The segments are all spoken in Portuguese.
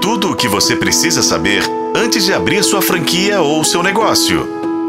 Tudo o que você precisa saber antes de abrir sua franquia ou seu negócio.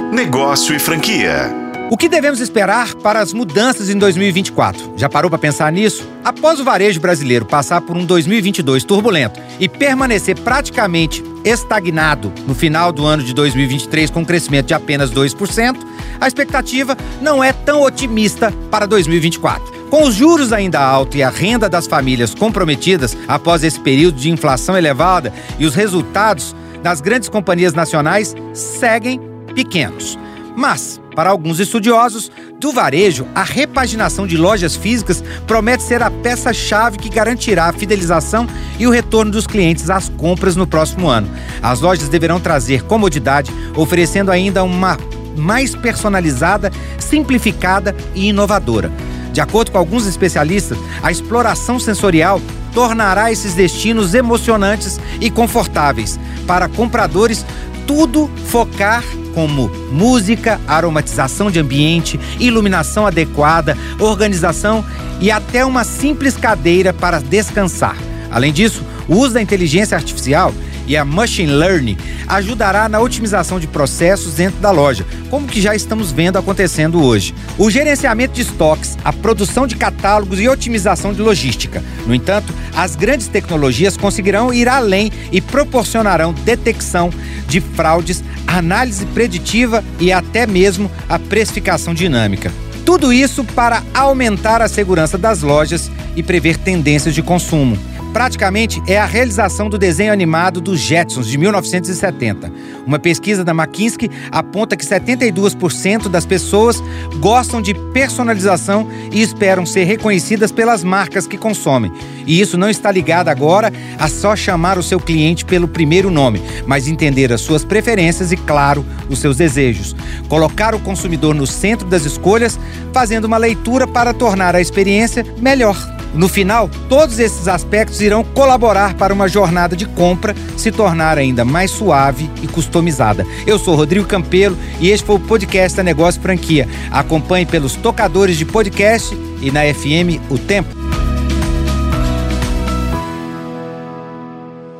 Negócio e franquia. O que devemos esperar para as mudanças em 2024? Já parou para pensar nisso? Após o varejo brasileiro passar por um 2022 turbulento e permanecer praticamente estagnado no final do ano de 2023 com um crescimento de apenas 2%, a expectativa não é tão otimista para 2024. Com os juros ainda altos e a renda das famílias comprometidas após esse período de inflação elevada e os resultados das grandes companhias nacionais seguem pequenos. Mas, para alguns estudiosos do varejo, a repaginação de lojas físicas promete ser a peça-chave que garantirá a fidelização e o retorno dos clientes às compras no próximo ano. As lojas deverão trazer comodidade, oferecendo ainda uma mais personalizada, simplificada e inovadora. De acordo com alguns especialistas, a exploração sensorial tornará esses destinos emocionantes e confortáveis para compradores tudo focar como música, aromatização de ambiente, iluminação adequada, organização e até uma simples cadeira para descansar. Além disso, o uso da inteligência artificial e a machine learning ajudará na otimização de processos dentro da loja, como que já estamos vendo acontecendo hoje. O gerenciamento de estoques, a produção de catálogos e otimização de logística. No entanto, as grandes tecnologias conseguirão ir além e proporcionarão detecção de fraudes, análise preditiva e até mesmo a precificação dinâmica. Tudo isso para aumentar a segurança das lojas e prever tendências de consumo praticamente é a realização do desenho animado dos Jetsons de 1970. Uma pesquisa da McKinsey aponta que 72% das pessoas gostam de personalização e esperam ser reconhecidas pelas marcas que consomem. E isso não está ligado agora a só chamar o seu cliente pelo primeiro nome, mas entender as suas preferências e, claro, os seus desejos. Colocar o consumidor no centro das escolhas, fazendo uma leitura para tornar a experiência melhor. No final, todos esses aspectos irão colaborar para uma jornada de compra se tornar ainda mais suave e customizada. Eu sou Rodrigo Campelo e este foi o podcast da Negócio Franquia. Acompanhe pelos tocadores de podcast e na FM O Tempo.